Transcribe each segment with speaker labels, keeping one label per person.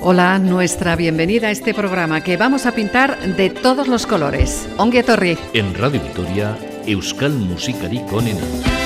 Speaker 1: Hola, nuestra bienvenida a este programa que vamos a pintar de todos los colores. Ongue Torri.
Speaker 2: En Radio Victoria, Euskal Musikari Konena.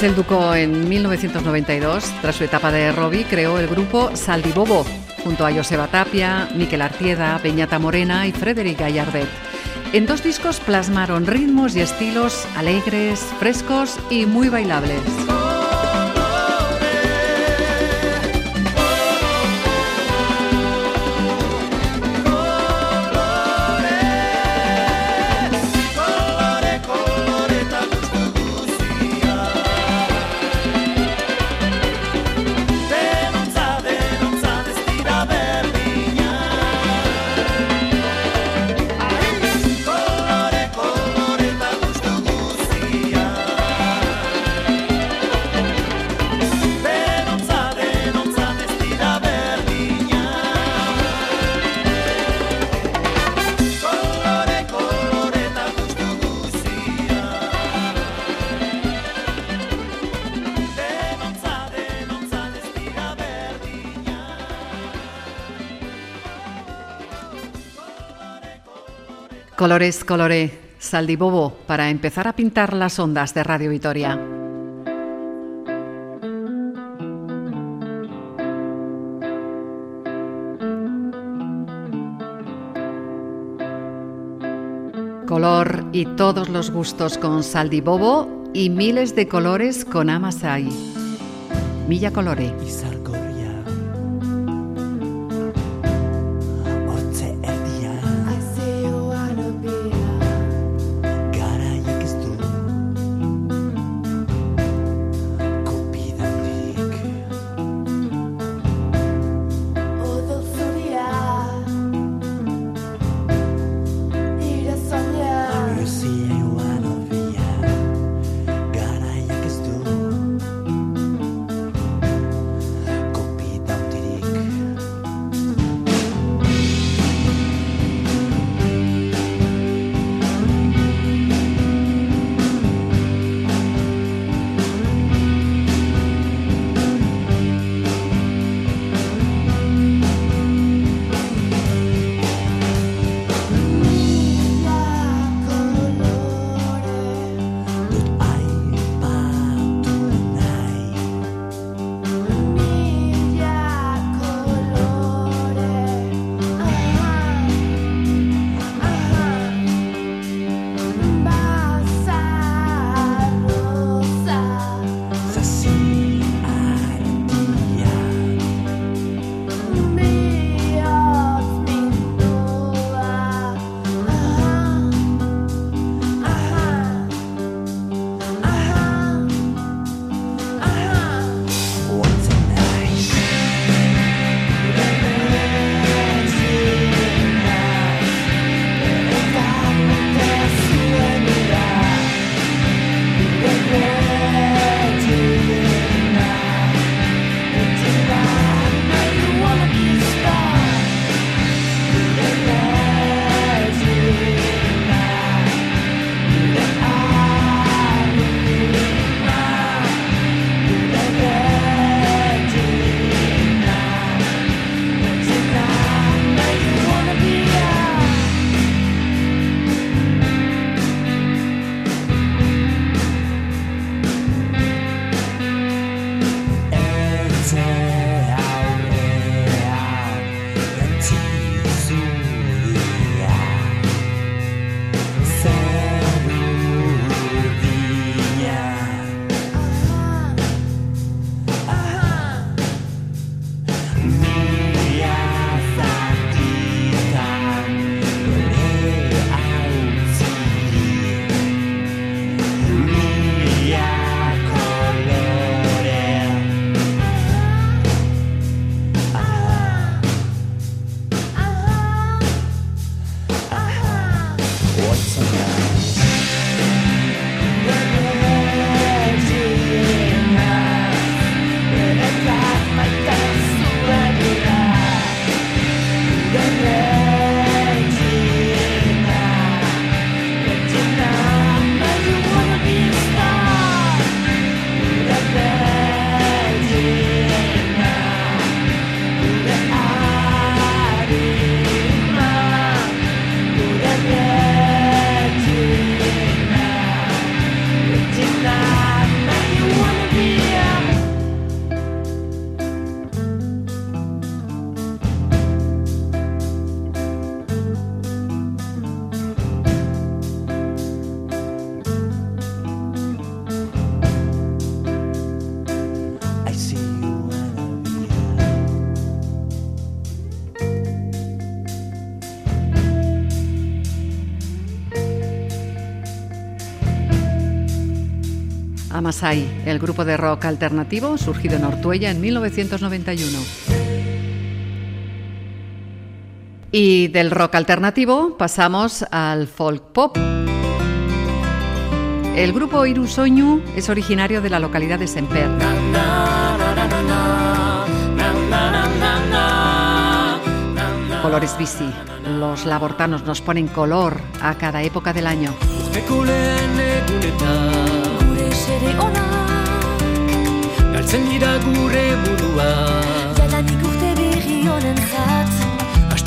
Speaker 1: Michel Ducó en 1992, tras su etapa de Robbie, creó el grupo Saldibobo, junto a Joseba Tapia, Miquel Artieda, Peñata Morena y Frederic Gallardet. En dos discos plasmaron ritmos y estilos alegres, frescos y muy bailables. Colores Coloré, Saldibobo, para empezar a pintar las ondas de Radio Vitoria. Color y todos los gustos con Saldibobo y miles de colores con Amasai. Milla Colore. Amasai, el grupo de rock alternativo surgido en Ortuella en 1991. Y del rock alternativo pasamos al folk pop. El grupo Irusoñu es originario de la localidad de Semper. Colores bici. Los labortanos nos ponen color a cada época del año.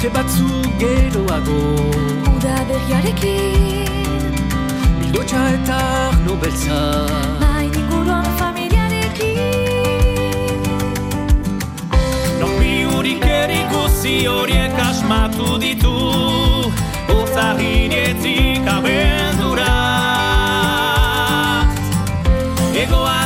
Speaker 3: Aste batzu geroago. Uda berriarekin. Bildotxa eta arno beltza.
Speaker 4: Main inguruan familiarekin.
Speaker 3: Norbi hurik erikusi horiek asmatu ditu. Ozahinetik abendura llegó a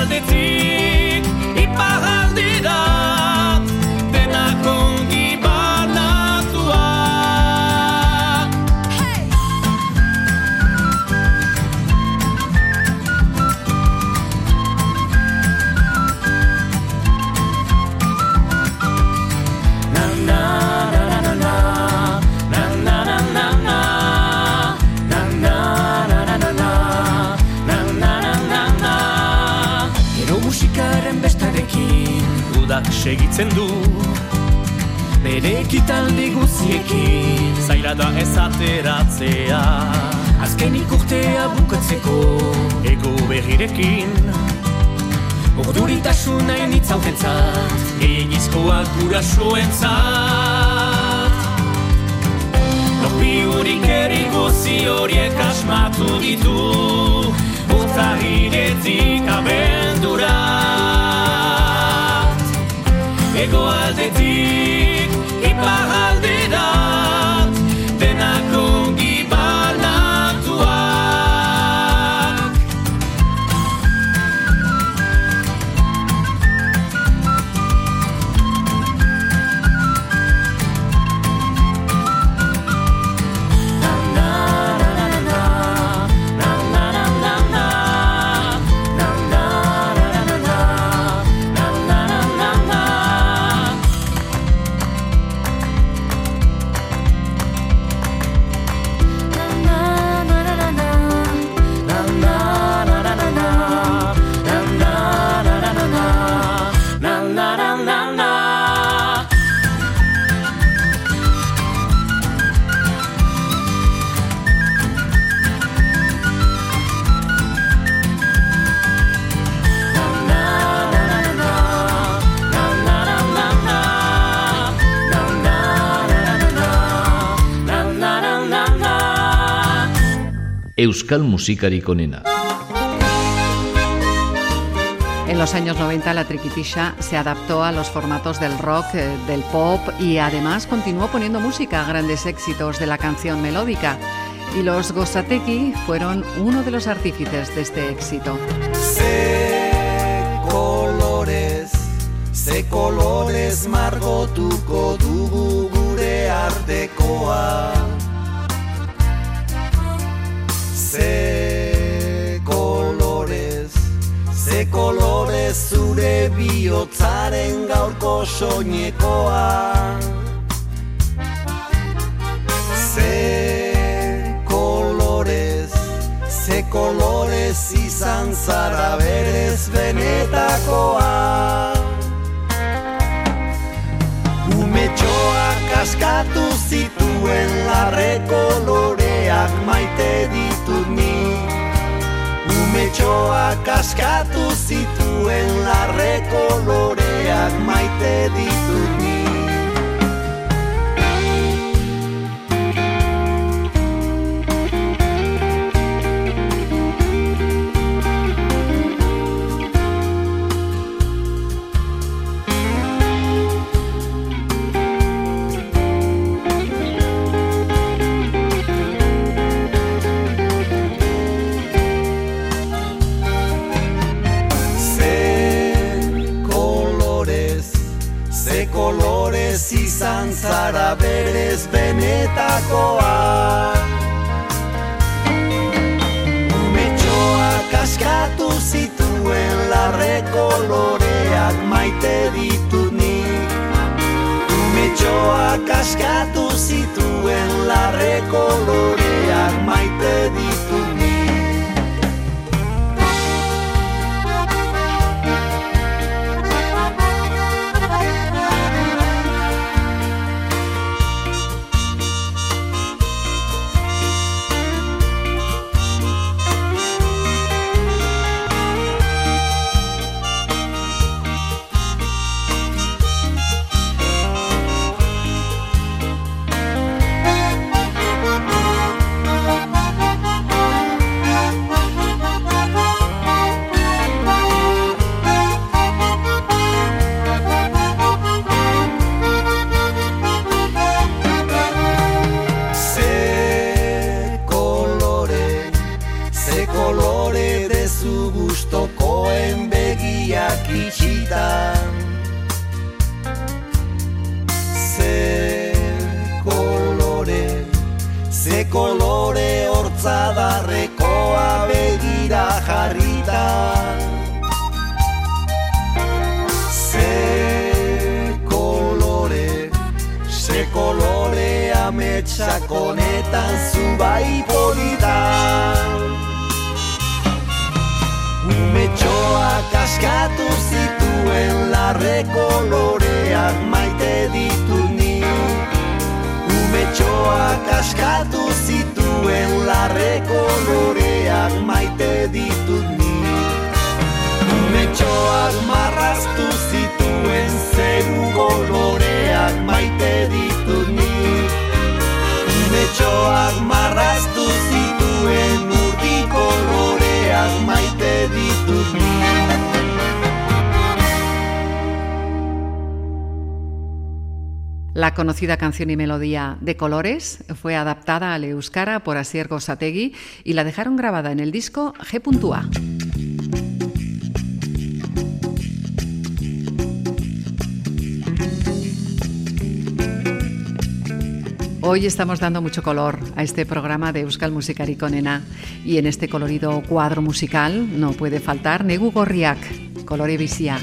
Speaker 3: Udak segitzen du. Bere ekitaldi guziekin Zaila da ez ateratzea. Azkenik urtea bukatzeko Ego berrirekin. Orduritasun nahi nitzautentzat Gehiagizkoak gurasoentzat. Norbi hurik eriguzi horiek asmatu ditu Urtahiretik abendura egoaz etzik, iparra
Speaker 2: Euskal musikarik onena.
Speaker 1: En los años 90 la triquitisha se adaptó a los formatos del rock, eh, del pop y además continuó poniendo música a grandes éxitos de la canción melódica. Y los Gosateki fueron uno de los artífices de este éxito.
Speaker 5: Ze kolorez, ze kolorez margotuko dugu gure artekoa Ze kolorez, ze kolorez zure bihotzaren gaurko soinekoa. Ze kolorez, ze kolorez izan zara berez benetakoa. Umetxoak askatu zituen larre koloreak maite ditut ni. Umetxoak askatu zituen larre koloreak maite ditut ni izan zara berez benetakoa. Umetxoak askatu zituen larre koloreak maite ditut nik. Umetxoak askatu zituen larre koloreak maite ditut
Speaker 1: La conocida canción y melodía de colores fue adaptada al euskara por Asier Gosategui y la dejaron grabada en el disco G.A. Hoy estamos dando mucho color a este programa de Euskal Musikari Conena y en este colorido cuadro musical no puede faltar Negu Gorriak, Colore Visia.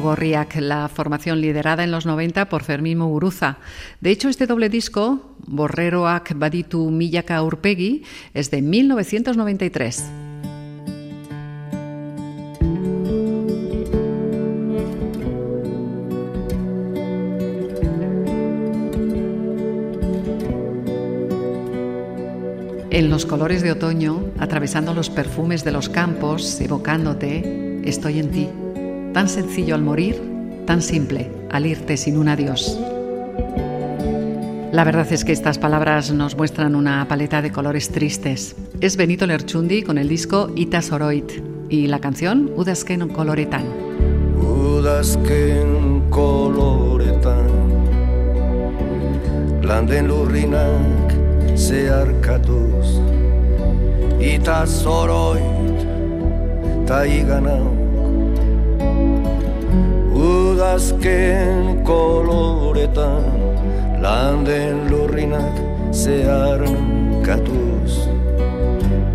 Speaker 1: Gorriak, la formación liderada en los 90 por Fermín Muguruza. De hecho, este doble disco, Borreroak Baditu Millaka Urpegi, es de 1993. En los colores de otoño, atravesando los perfumes de los campos, evocándote, estoy en ti. Tan sencillo al morir, tan simple al irte sin un adiós. La verdad es que estas palabras nos muestran una paleta de colores tristes. Es Benito Lerchundi con el disco Ita Soroit y la canción Udazken Coloretan.
Speaker 6: Udazken Coloretan Landen lurrinak zeharkatuz ta iganauk Udazken koloretan Landen lurrinak zeharkatuz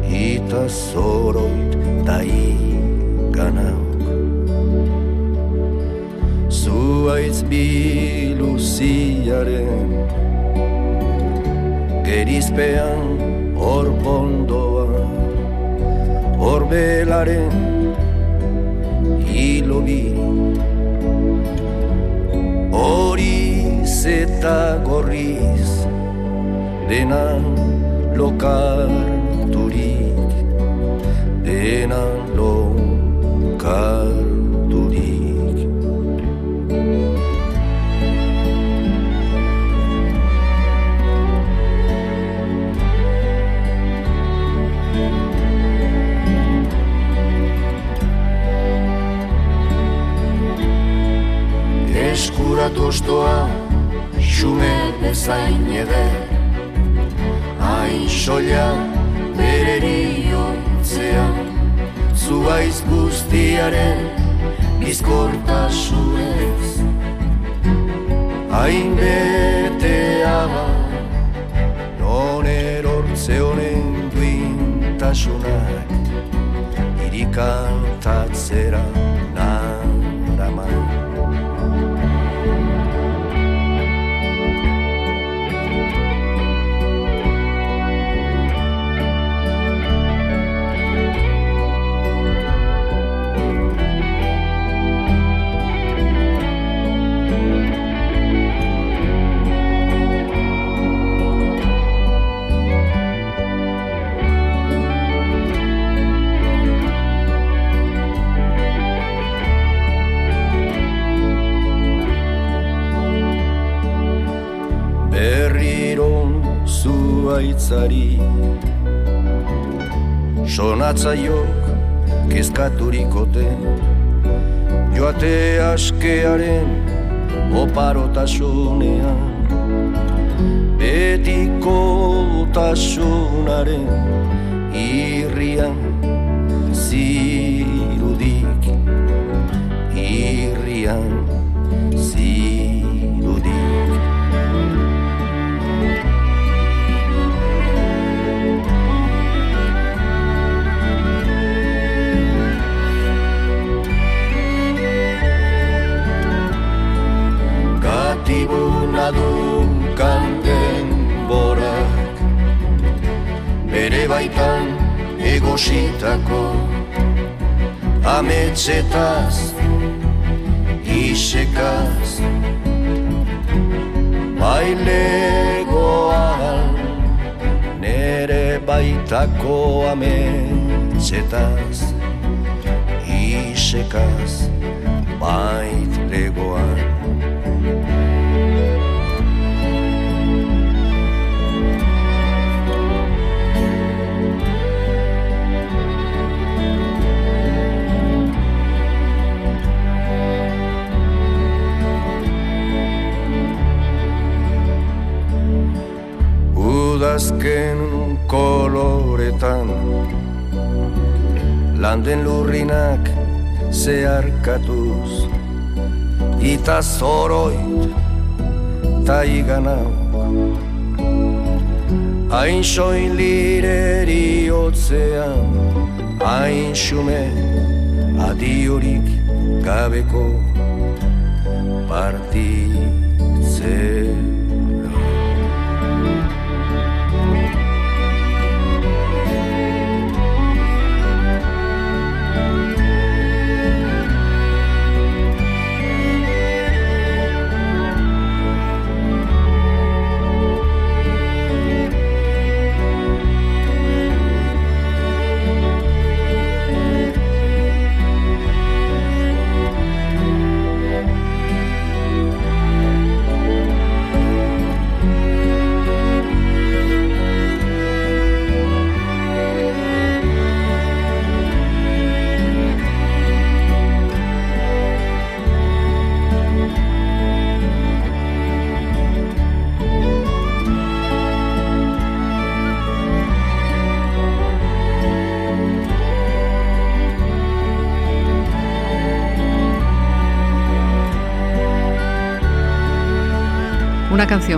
Speaker 6: Ita zoroit ta iganauk Zuaitz biluziaren gerizpean hor bondoa hor belaren hilobi horiz eta gorriz denan lokarturik denan lokarturik tostoa xume bezain eder Hain soia bereri ontzea Zuaiz guztiaren bizkortasunez. Hain betea ba Non erortze honen duintasunak Irikantatzera zuaitzari Sonatzaiok kezkaturikote Joate askearen oparotasunean Betiko tasunaren irrian dunkan denborak Bere baitan egositako Ametzetaz, isekaz. Bailegoan nere baitako ametzetaz Isekaz, baitlegoan azken koloretan Landen lurrinak zeharkatuz Ita zoroit ta iganau Hain soin lireri otzean Hain xume adiorik gabeko partitzera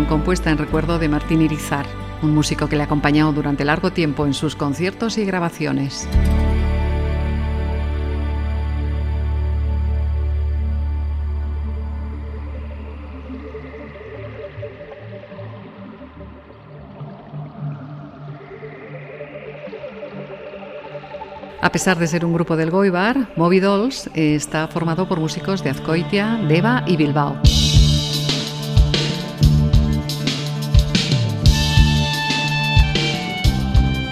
Speaker 1: compuesta en recuerdo de Martín Irizar, un músico que le ha acompañado durante largo tiempo en sus conciertos y grabaciones. A pesar de ser un grupo del Goibar, Moby Dolls está formado por músicos de Azcoitia, Deva y Bilbao.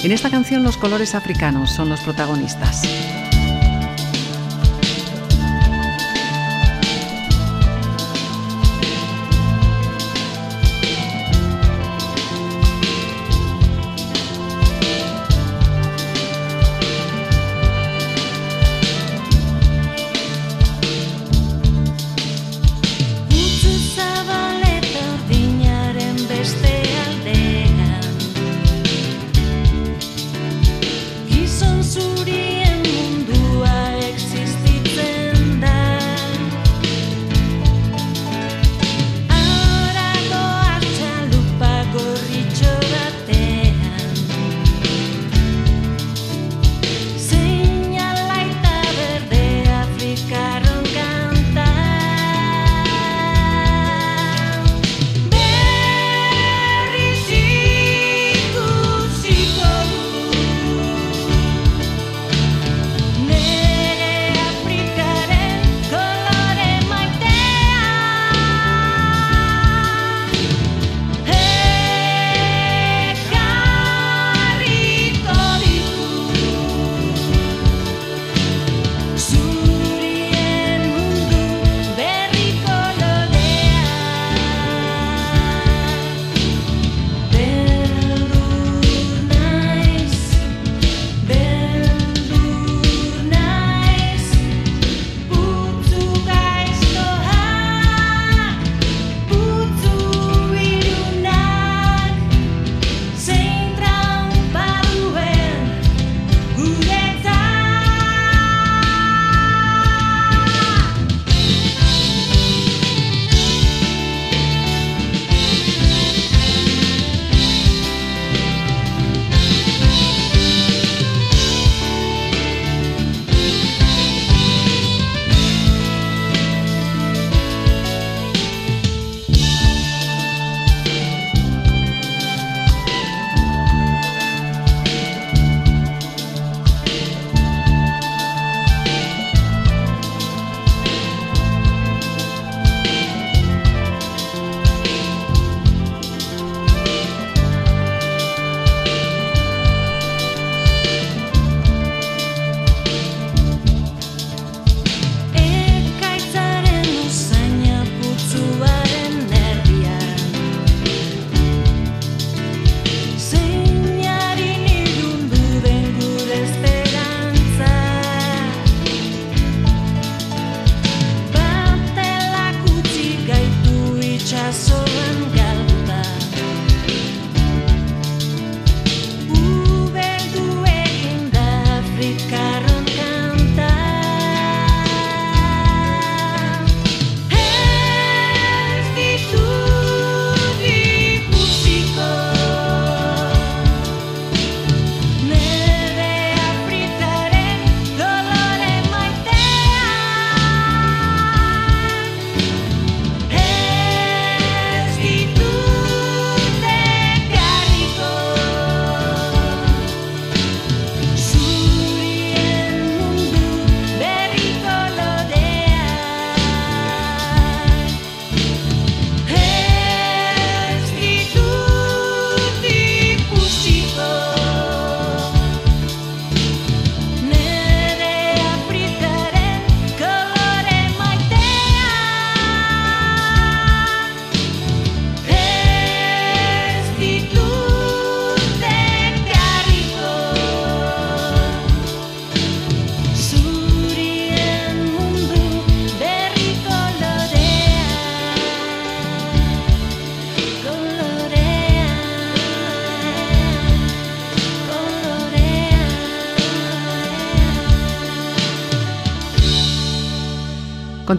Speaker 1: En esta canción los colores africanos son los protagonistas.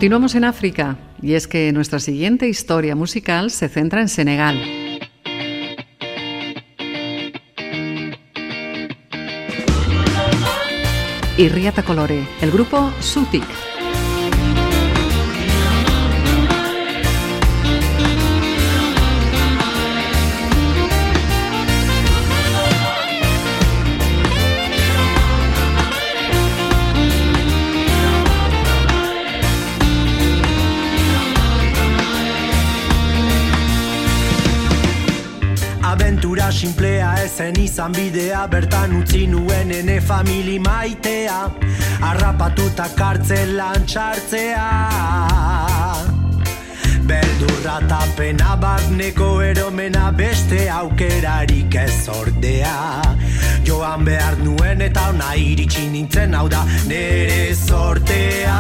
Speaker 1: Continuamos en África y es que nuestra siguiente historia musical se centra en Senegal. Y Riata Colore, el grupo Sutik.
Speaker 7: Ezen izan bidea Bertan utzi nuen ene famili maitea Arrapatuta kartzelan txartzea. Beldurra eta pena barneko eromena beste aukerarik ez ordea. Joan behar nuen eta ona iritsi nintzen hau da nere sortea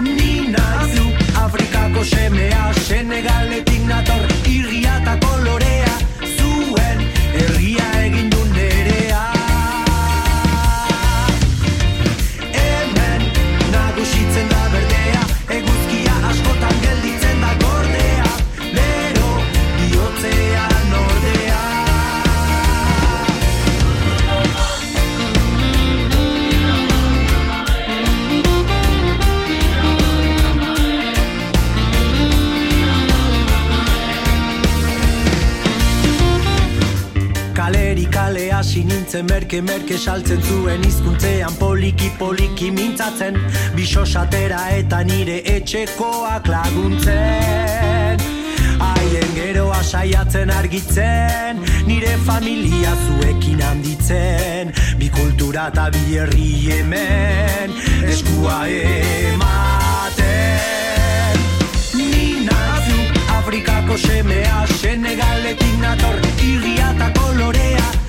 Speaker 7: Nina zu Afrikako semea Senegaletik nator irria merke merke saltzen zuen hizkuntzean poliki poliki mintzatzen. Bisosatera eta nire etxekoak laguntzen. Haien geroa saiatzen argitzen Nire familia zuekin handitzen. Bi kultura eta bi herri hemen Eskua ematen. Ni nazu Afrikako semea Senegaletik nator irria eta kolorea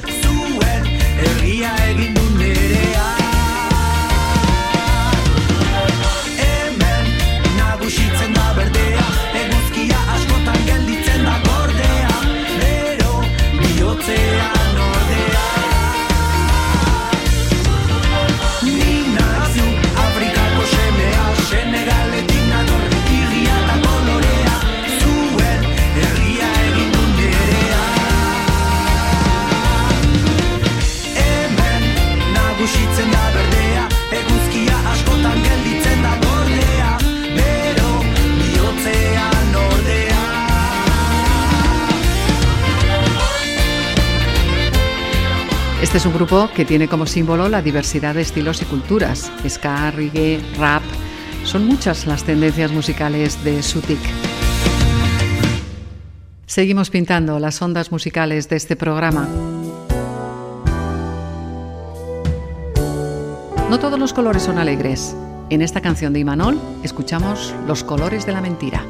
Speaker 7: herria egin du nerea
Speaker 1: Este es un grupo que tiene como símbolo la diversidad de estilos y culturas. Ska, reggae, rap. Son muchas las tendencias musicales de Sutik. Seguimos pintando las ondas musicales de este programa. No todos los colores son alegres. En esta canción de Imanol escuchamos los colores de la mentira.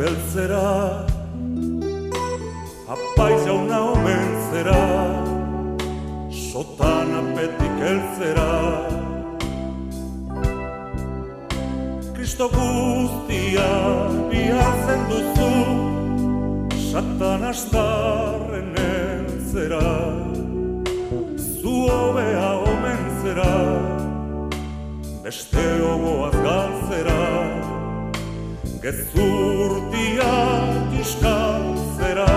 Speaker 8: Beltzera Apaiz jauna omen zera Sotan apetik eltzera Kristo guztia bihatzen duzu Satan astarren eltzera Zu hobea omen zera beste ogoaz galtzera gezurtiak iskaltzera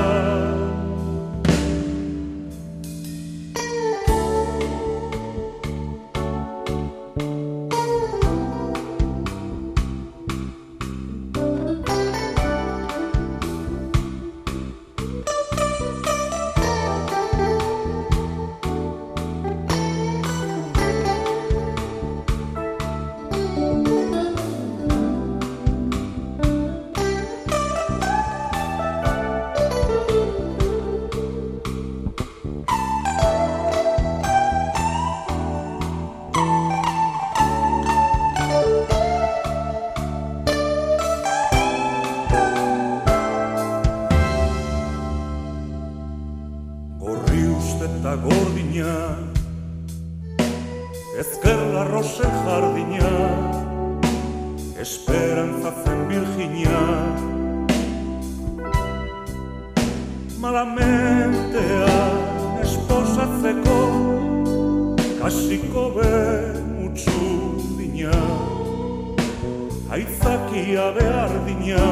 Speaker 8: Aitzakia behar dina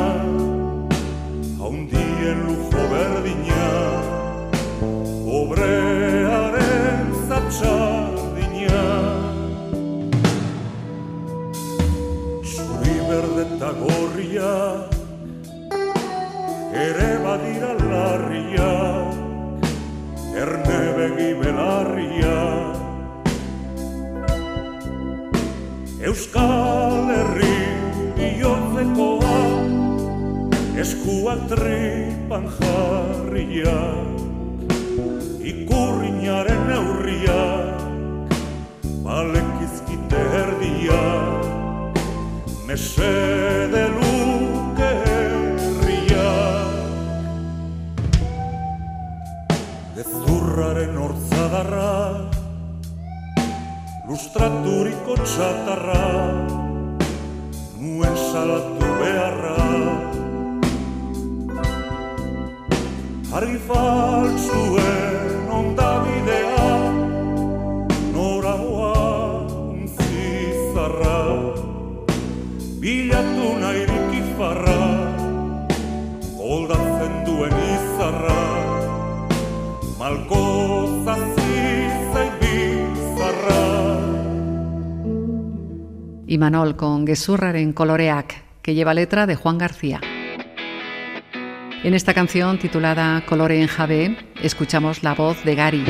Speaker 8: Haundien lujo berdina Obrearen zatxardina. Zuri berde eta gorria Ere badira larria Erne begi belarria. Euskal Herri bihotzekoa Eskuak tripan jarriak ikurriñaren neurria Balekizkite erdia. Mesede luke herria. Gezurraren hortzadarra Lustraturiko txatarra Nuen salatu beharra. Argi faltsuen ondabidea Nora untzi zarra Bilatu nahirik ifarra Goldatzen duen izarra. Malko
Speaker 1: Imanol con Gezurraren coloreac, que lleva letra de Juan García. En esta canción titulada Colore en Javé, escuchamos la voz de Gary.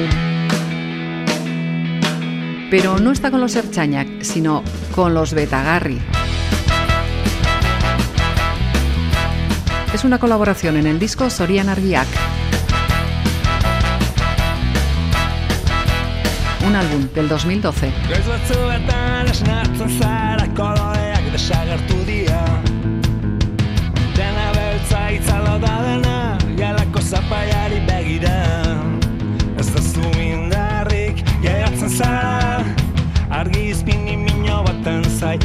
Speaker 1: Pero no está con los Erchañac, sino con los Betagarri. Es una colaboración en el disco Sorian Argiak. Un álbum del 2012.
Speaker 9: Goiz batzuetan esnatzen zara koloreak desagertu dira Dena beltza itzalo da dena Galako zapaiari begira Ez da zu indarrik jaiatzen zara Argi izpini mino baten zai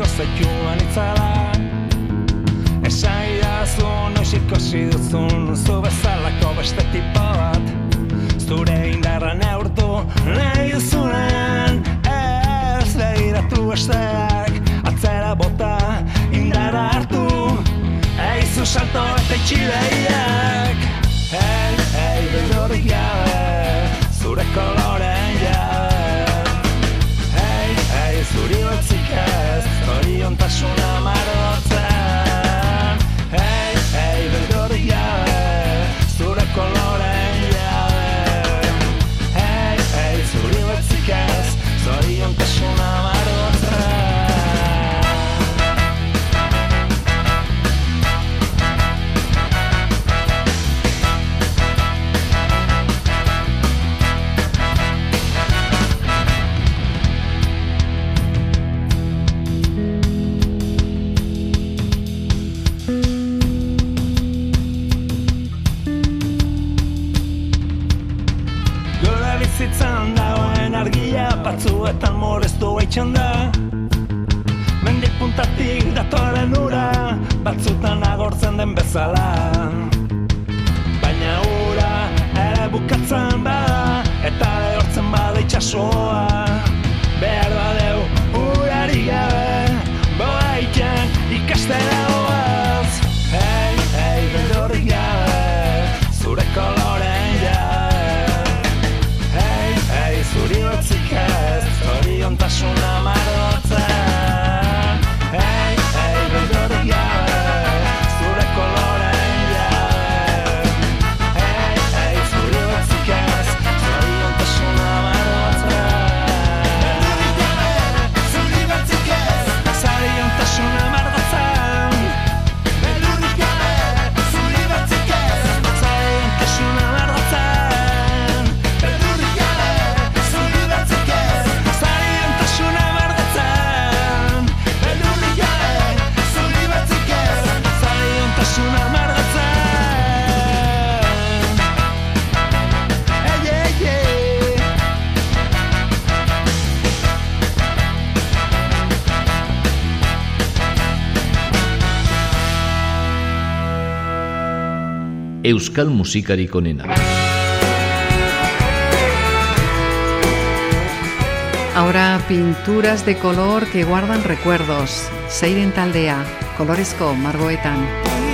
Speaker 9: estaliko zaituan itzala? Esaidazu noiz ikusi duzun zu bezalako beste tipo bat. Zure indarra neurtu nahi duzunean Ez begiratu besteak. Atzera bota indarra hartu Eizu salto eta itxileiak Hey, hey, beldorik gabe Zure koloren jabe Hey, hey, zuri Zoriontasuna marotzen
Speaker 10: euskal musikarik onena.
Speaker 1: Ahora pinturas de color que guardan recuerdos. Seiren taldea,
Speaker 11: colores con Margoetan.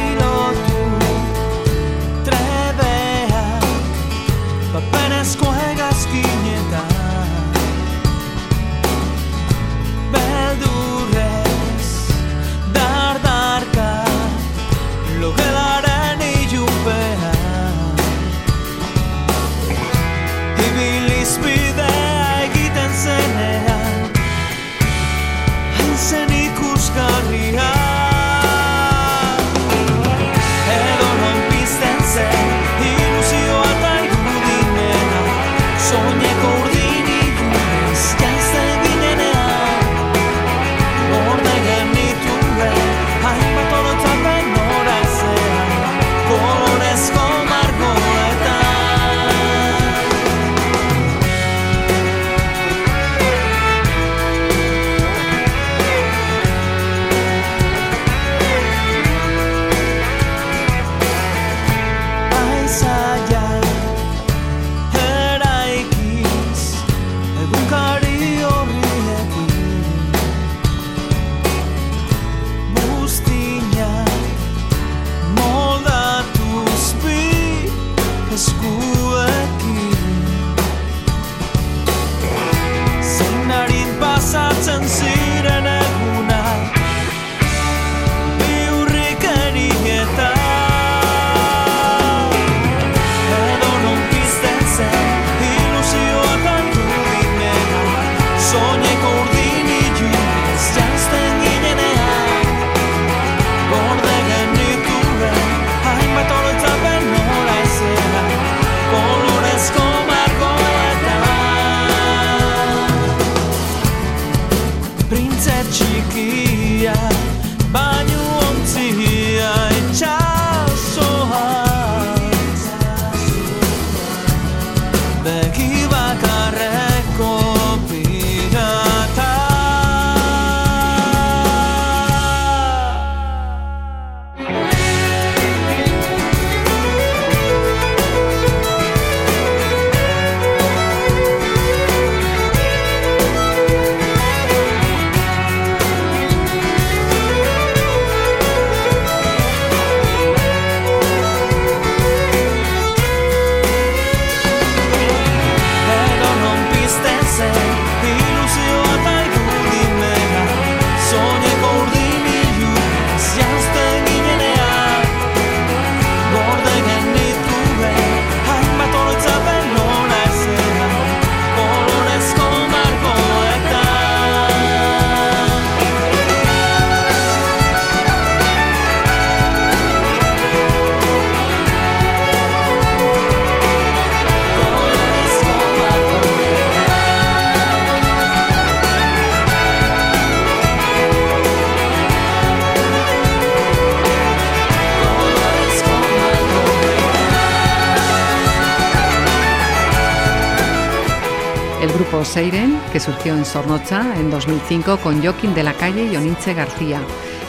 Speaker 1: Seiren, que surgió en Sornocha en 2005 con Joaquín de la Calle y Oninche García.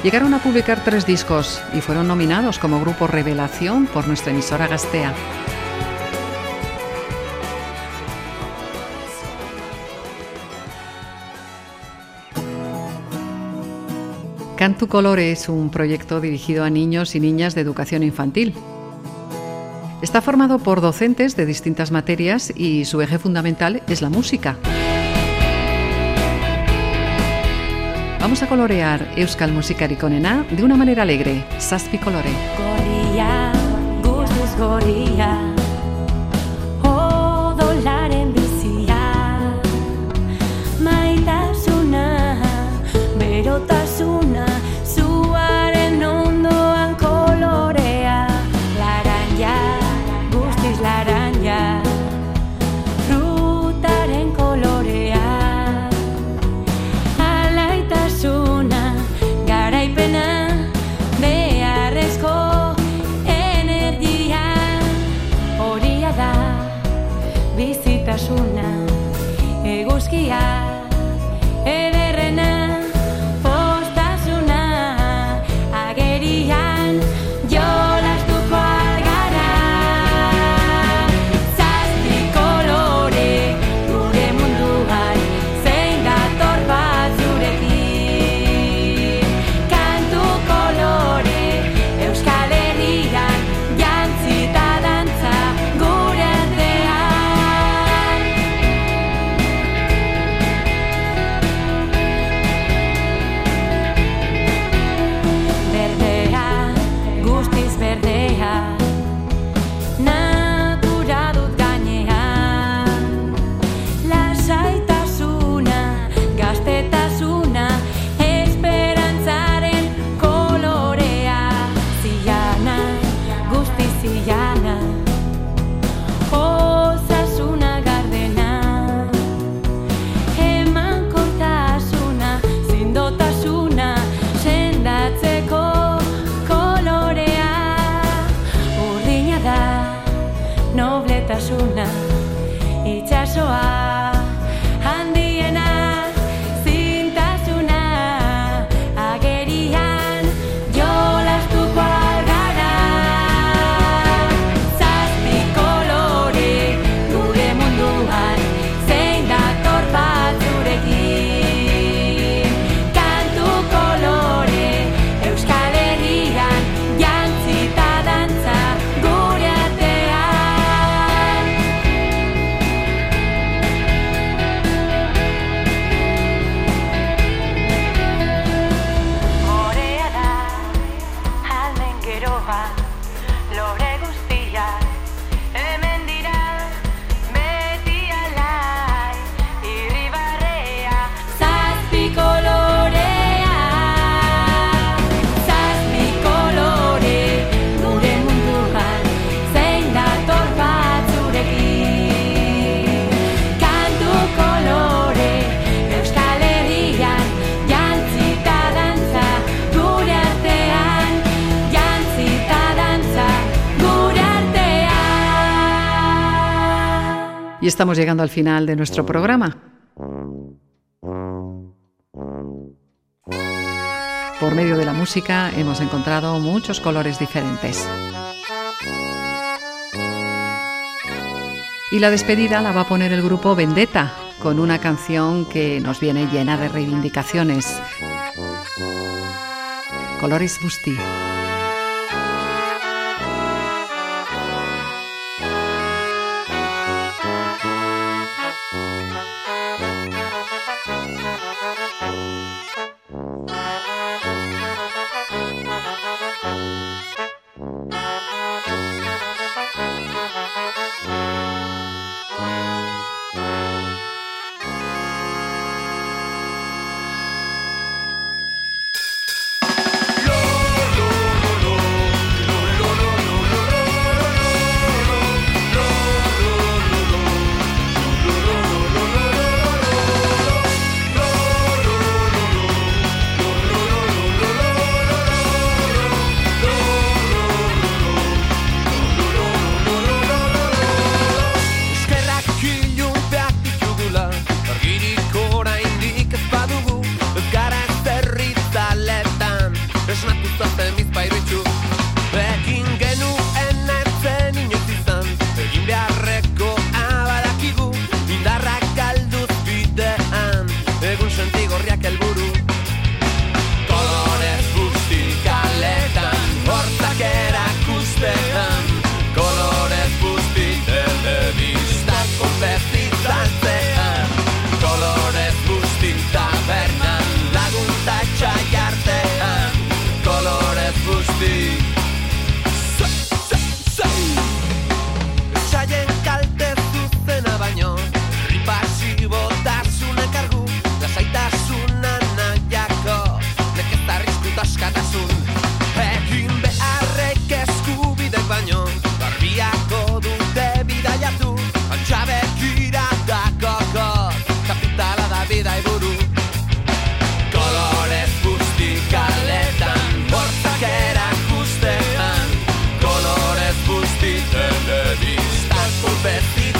Speaker 1: Llegaron a publicar tres discos y fueron nominados como grupo Revelación por nuestra emisora Gastea. Cantu Colore es un proyecto dirigido a niños y niñas de educación infantil. Está formado por docentes de distintas materias y su eje fundamental es la música. Vamos a colorear Euskal Musikari Onena de una manera alegre. Saspi Colore.
Speaker 4: Gorria, guztiz gorria bizitasuna, eguzkia,
Speaker 1: llegando al final de nuestro programa. Por medio de la música hemos encontrado muchos colores diferentes. Y la despedida la va a poner el grupo Vendetta con una canción que nos viene llena de reivindicaciones. Colores Busti.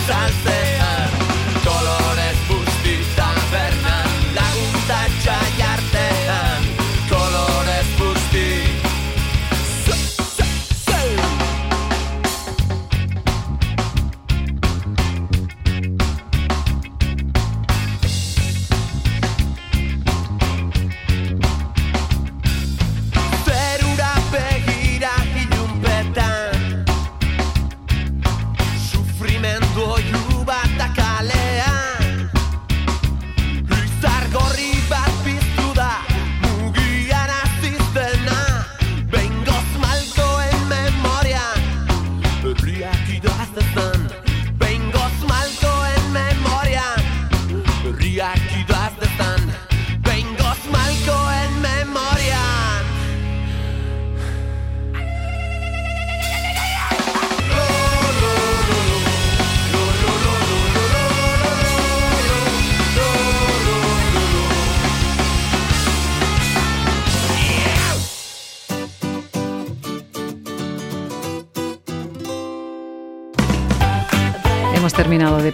Speaker 1: sunset.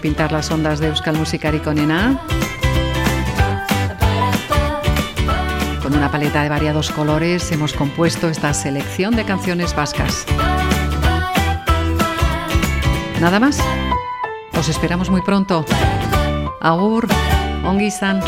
Speaker 1: Pintar las ondas de Euskal Musikarik onena. Con una paleta de variados colores hemos compuesto esta selección de canciones vascas. Nada más. Os esperamos muy pronto. Agur, ongi izan.